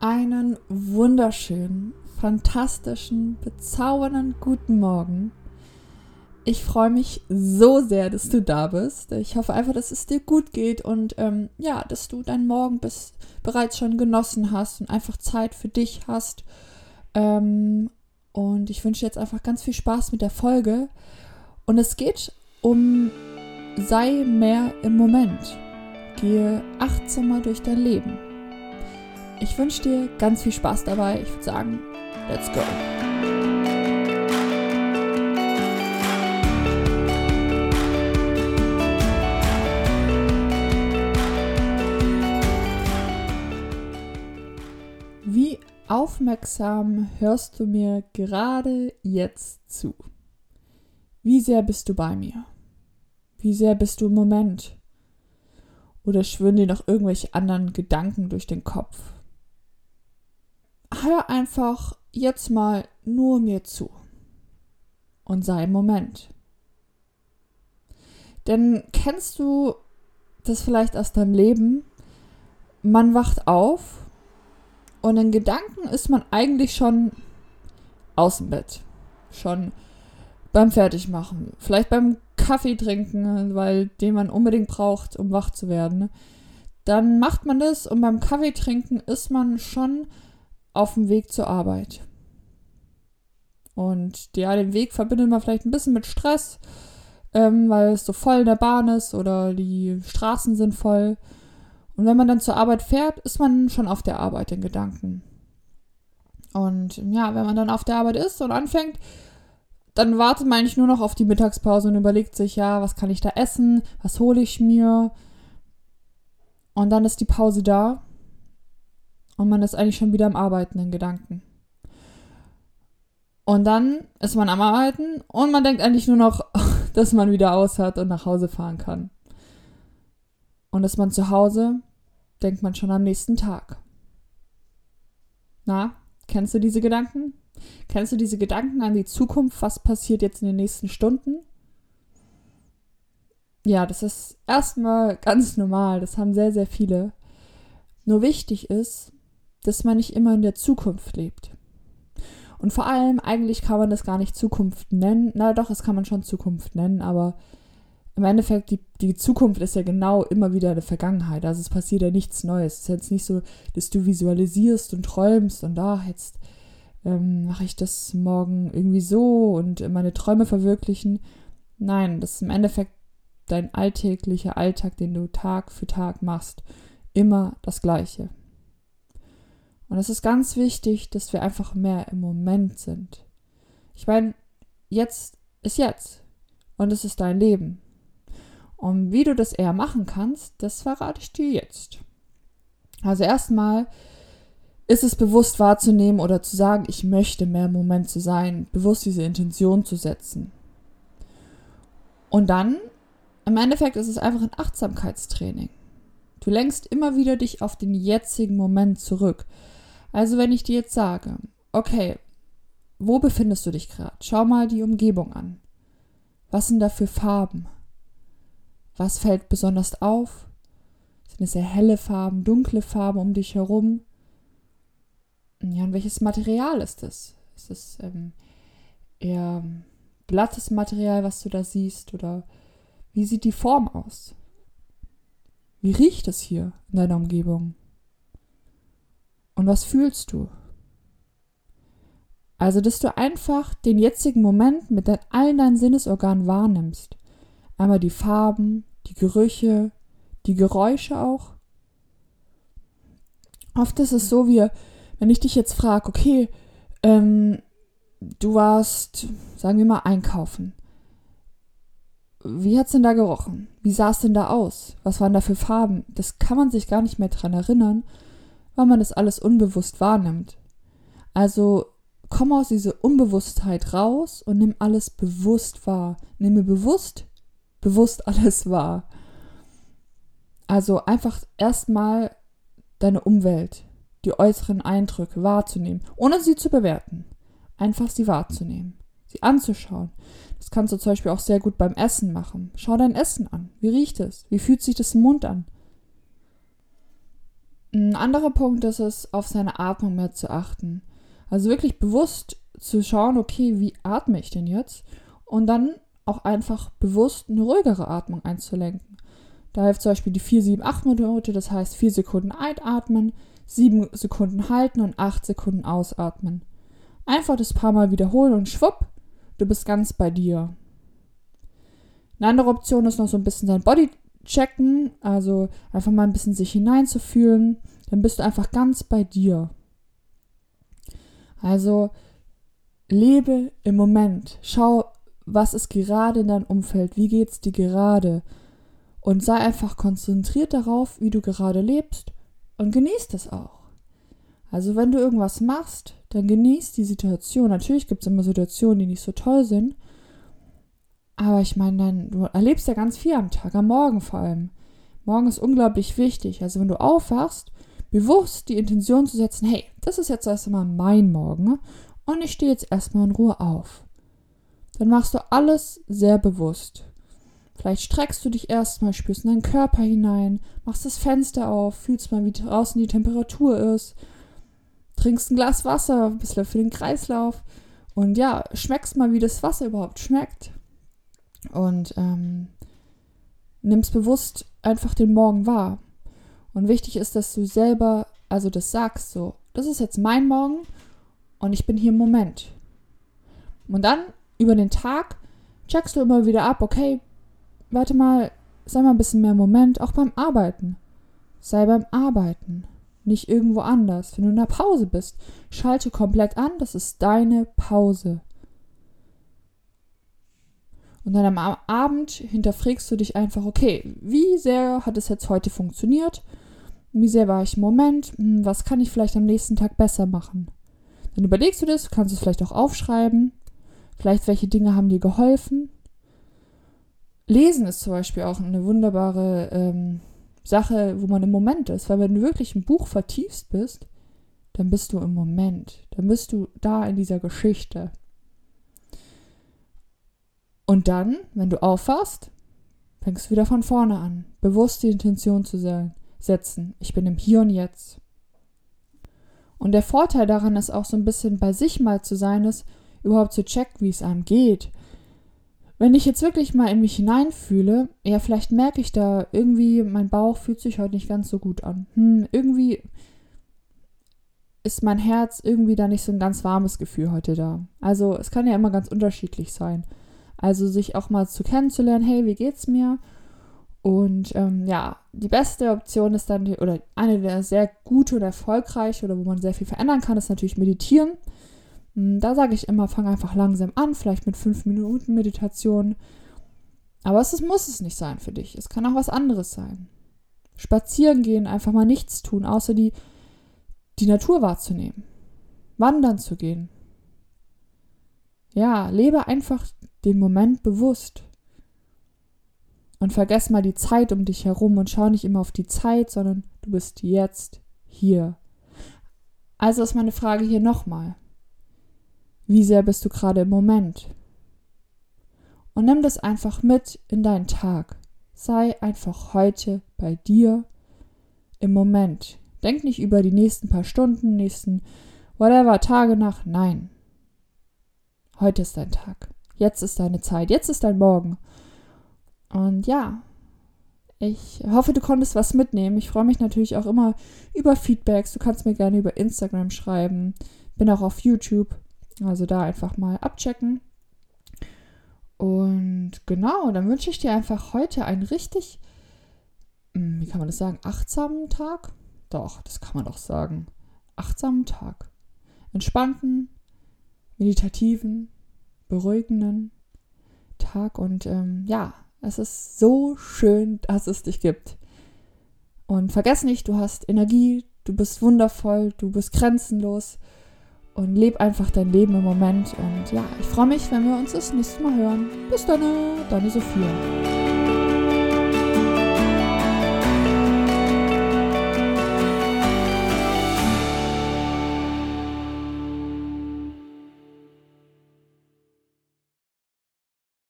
einen wunderschönen, fantastischen, bezaubernden guten Morgen. Ich freue mich so sehr, dass du da bist. Ich hoffe einfach, dass es dir gut geht und ähm, ja, dass du deinen Morgen bis, bereits schon genossen hast und einfach Zeit für dich hast. Ähm, und ich wünsche jetzt einfach ganz viel Spaß mit der Folge. Und es geht um sei mehr im Moment. Gehe achtsamer durch dein Leben. Ich wünsche dir ganz viel Spaß dabei. Ich würde sagen, let's go. Wie aufmerksam hörst du mir gerade jetzt zu? Wie sehr bist du bei mir? Wie sehr bist du im Moment? Oder schwören dir noch irgendwelche anderen Gedanken durch den Kopf? Hör einfach jetzt mal nur mir zu und sei im Moment. Denn kennst du das vielleicht aus deinem Leben? Man wacht auf und in Gedanken ist man eigentlich schon aus dem Bett. Schon beim Fertigmachen. Vielleicht beim Kaffee trinken, weil den man unbedingt braucht, um wach zu werden. Dann macht man das und beim Kaffee trinken ist man schon auf dem Weg zur Arbeit. Und ja, den Weg verbindet man vielleicht ein bisschen mit Stress, ähm, weil es so voll in der Bahn ist oder die Straßen sind voll. Und wenn man dann zur Arbeit fährt, ist man schon auf der Arbeit in Gedanken. Und ja, wenn man dann auf der Arbeit ist und anfängt, dann wartet man eigentlich nur noch auf die Mittagspause und überlegt sich, ja, was kann ich da essen, was hole ich mir. Und dann ist die Pause da und man ist eigentlich schon wieder am Arbeiten in Gedanken. Und dann ist man am Arbeiten und man denkt eigentlich nur noch, dass man wieder aus hat und nach Hause fahren kann. Und ist man zu Hause, denkt man schon am nächsten Tag. Na, kennst du diese Gedanken? Kennst du diese Gedanken an die Zukunft? Was passiert jetzt in den nächsten Stunden? Ja, das ist erstmal ganz normal. Das haben sehr, sehr viele. Nur wichtig ist, dass man nicht immer in der Zukunft lebt. Und vor allem, eigentlich kann man das gar nicht Zukunft nennen. Na doch, das kann man schon Zukunft nennen, aber im Endeffekt, die, die Zukunft ist ja genau immer wieder eine Vergangenheit. Also es passiert ja nichts Neues. Es ist jetzt nicht so, dass du visualisierst und träumst und ach, jetzt ähm, mache ich das morgen irgendwie so und meine Träume verwirklichen. Nein, das ist im Endeffekt dein alltäglicher Alltag, den du Tag für Tag machst. Immer das Gleiche. Und es ist ganz wichtig, dass wir einfach mehr im Moment sind. Ich meine, jetzt ist jetzt. Und es ist dein Leben. Und wie du das eher machen kannst, das verrate ich dir jetzt. Also erstmal ist es bewusst wahrzunehmen oder zu sagen, ich möchte mehr im Moment zu sein, bewusst diese Intention zu setzen. Und dann, im Endeffekt ist es einfach ein Achtsamkeitstraining. Du lenkst immer wieder dich auf den jetzigen Moment zurück. Also wenn ich dir jetzt sage, okay, wo befindest du dich gerade? Schau mal die Umgebung an. Was sind da für Farben? Was fällt besonders auf? Sind es sehr helle Farben, dunkle Farben um dich herum? Ja, und welches Material ist es? Ist es ähm, eher glattes Material, was du da siehst? Oder wie sieht die Form aus? Wie riecht es hier in deiner Umgebung? Und was fühlst du? Also, dass du einfach den jetzigen Moment mit allen deinen Sinnesorganen wahrnimmst. Einmal die Farben, die Gerüche, die Geräusche auch. Oft ist es so, wie wenn ich dich jetzt frage, okay, ähm, du warst, sagen wir mal, einkaufen. Wie hat es denn da gerochen? Wie sah es denn da aus? Was waren da für Farben? Das kann man sich gar nicht mehr dran erinnern, weil man das alles unbewusst wahrnimmt. Also komm aus dieser Unbewusstheit raus und nimm alles bewusst wahr. Nimm bewusst, bewusst alles wahr. Also einfach erstmal deine Umwelt, die äußeren Eindrücke wahrzunehmen, ohne sie zu bewerten. Einfach sie wahrzunehmen, sie anzuschauen. Das kannst du zum Beispiel auch sehr gut beim Essen machen. Schau dein Essen an. Wie riecht es? Wie fühlt sich das im Mund an? Ein anderer Punkt ist es, auf seine Atmung mehr zu achten. Also wirklich bewusst zu schauen, okay, wie atme ich denn jetzt? Und dann auch einfach bewusst eine ruhigere Atmung einzulenken. Da hilft zum Beispiel die 4-7-8-Methode, das heißt 4 Sekunden einatmen, 7 Sekunden halten und 8 Sekunden ausatmen. Einfach das paar Mal wiederholen und schwupp, du bist ganz bei dir. Eine andere Option ist noch so ein bisschen dein Body checken, also einfach mal ein bisschen sich hineinzufühlen. Dann bist du einfach ganz bei dir. Also lebe im Moment. Schau, was ist gerade in deinem Umfeld, wie geht es dir gerade und sei einfach konzentriert darauf, wie du gerade lebst und genieß das auch. Also wenn du irgendwas machst, dann genieß die Situation. Natürlich gibt es immer Situationen, die nicht so toll sind, aber ich meine, dann, du erlebst ja ganz viel am Tag, am Morgen vor allem. Morgen ist unglaublich wichtig. Also wenn du aufwachst, bewusst die Intention zu setzen, hey, das ist jetzt erst einmal mein Morgen und ich stehe jetzt erstmal in Ruhe auf dann machst du alles sehr bewusst. Vielleicht streckst du dich erstmal, spürst in deinen Körper hinein, machst das Fenster auf, fühlst mal, wie draußen die Temperatur ist, trinkst ein Glas Wasser, ein bisschen für den Kreislauf und ja, schmeckst mal, wie das Wasser überhaupt schmeckt. Und ähm, nimmst bewusst einfach den Morgen wahr. Und wichtig ist, dass du selber, also das sagst so, das ist jetzt mein Morgen und ich bin hier im Moment. Und dann über den Tag checkst du immer wieder ab, okay, warte mal, sei mal ein bisschen mehr Moment, auch beim Arbeiten. Sei beim Arbeiten, nicht irgendwo anders. Wenn du in der Pause bist, schalte komplett an, das ist deine Pause. Und dann am Abend hinterfragst du dich einfach, okay, wie sehr hat es jetzt heute funktioniert? Wie sehr war ich im Moment? Hm, was kann ich vielleicht am nächsten Tag besser machen? Dann überlegst du das, kannst es vielleicht auch aufschreiben Vielleicht welche Dinge haben dir geholfen. Lesen ist zum Beispiel auch eine wunderbare ähm, Sache, wo man im Moment ist. Weil wenn du wirklich ein Buch vertiefst bist, dann bist du im Moment. Dann bist du da in dieser Geschichte. Und dann, wenn du aufwachst, fängst du wieder von vorne an. Bewusst die Intention zu setzen. Ich bin im Hier und Jetzt. Und der Vorteil daran ist auch so ein bisschen bei sich mal zu sein, ist, überhaupt zu checken, wie es einem geht. Wenn ich jetzt wirklich mal in mich hineinfühle, ja, vielleicht merke ich da irgendwie, mein Bauch fühlt sich heute nicht ganz so gut an. Hm, irgendwie ist mein Herz irgendwie da nicht so ein ganz warmes Gefühl heute da. Also es kann ja immer ganz unterschiedlich sein. Also sich auch mal zu kennenzulernen, hey, wie geht's mir? Und ähm, ja, die beste Option ist dann, oder eine der sehr gute und erfolgreiche oder wo man sehr viel verändern kann, ist natürlich meditieren. Hm, da sage ich immer, fang einfach langsam an, vielleicht mit fünf Minuten Meditation. Aber es muss es nicht sein für dich. Es kann auch was anderes sein. Spazieren gehen, einfach mal nichts tun, außer die, die Natur wahrzunehmen. Wandern zu gehen. Ja, lebe einfach den Moment bewusst. Und vergess mal die Zeit um dich herum und schau nicht immer auf die Zeit, sondern du bist jetzt hier. Also ist meine Frage hier nochmal. Wie sehr bist du gerade im Moment? Und nimm das einfach mit in deinen Tag. Sei einfach heute bei dir im Moment. Denk nicht über die nächsten paar Stunden, nächsten whatever Tage nach. Nein. Heute ist dein Tag. Jetzt ist deine Zeit. Jetzt ist dein Morgen. Und ja, ich hoffe, du konntest was mitnehmen. Ich freue mich natürlich auch immer über Feedbacks. Du kannst mir gerne über Instagram schreiben. Bin auch auf YouTube. Also da einfach mal abchecken. Und genau, dann wünsche ich dir einfach heute einen richtig, hm, wie kann man das sagen, achtsamen Tag? Doch, das kann man doch sagen. Achtsamen Tag. Entspannten, meditativen, beruhigenden Tag. Und ähm, ja, es ist so schön, dass es dich gibt. Und vergiss nicht, du hast Energie, du bist wundervoll, du bist grenzenlos und leb einfach dein Leben im Moment. Und ja, ich freue mich, wenn wir uns das nächste Mal hören. Bis dann, deine Sophia.